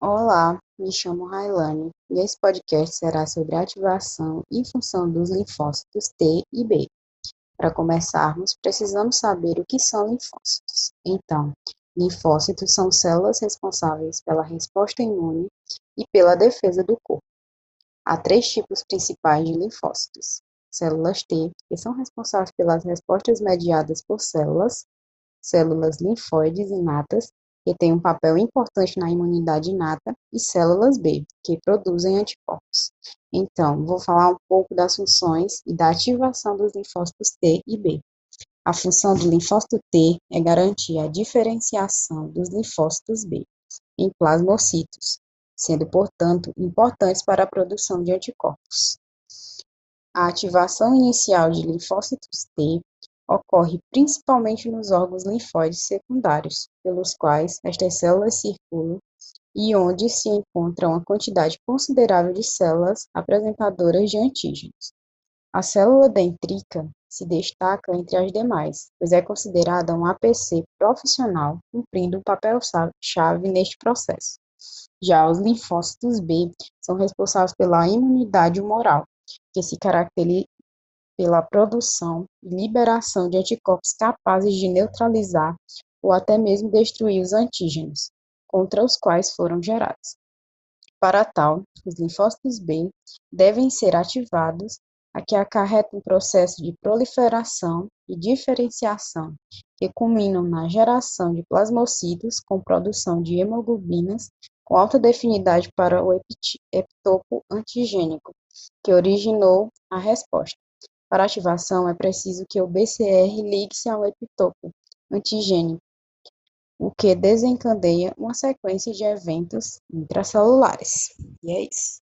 Olá, me chamo Railane e esse podcast será sobre a ativação e função dos linfócitos T e B. Para começarmos, precisamos saber o que são linfócitos. Então, linfócitos são células responsáveis pela resposta imune e pela defesa do corpo. Há três tipos principais de linfócitos: células T, que são responsáveis pelas respostas mediadas por células, células linfóides inatas, que têm um papel importante na imunidade inata, e células B, que produzem anticorpos. Então, vou falar um pouco das funções e da ativação dos linfócitos T e B. A função do linfócito T é garantir a diferenciação dos linfócitos B em plasmocitos, sendo, portanto, importantes para a produção de anticorpos. A ativação inicial de linfócitos T ocorre principalmente nos órgãos linfóides secundários, pelos quais estas células circulam e onde se encontra uma quantidade considerável de células apresentadoras de antígenos. A célula dendrítica se destaca entre as demais, pois é considerada um APC profissional, cumprindo um papel-chave neste processo. Já os linfócitos B são responsáveis pela imunidade humoral, que se caracteriza pela produção e liberação de anticorpos capazes de neutralizar ou até mesmo destruir os antígenos contra os quais foram gerados. Para tal, os linfócitos B devem ser ativados, a que acarreta um processo de proliferação e diferenciação que culminam na geração de plasmocitos com produção de hemoglobinas com alta definidade para o epitopo antigênico, que originou a resposta. Para ativação, é preciso que o BCR ligue-se ao epitopo antigênico, o que desencadeia uma sequência de eventos intracelulares. E é isso.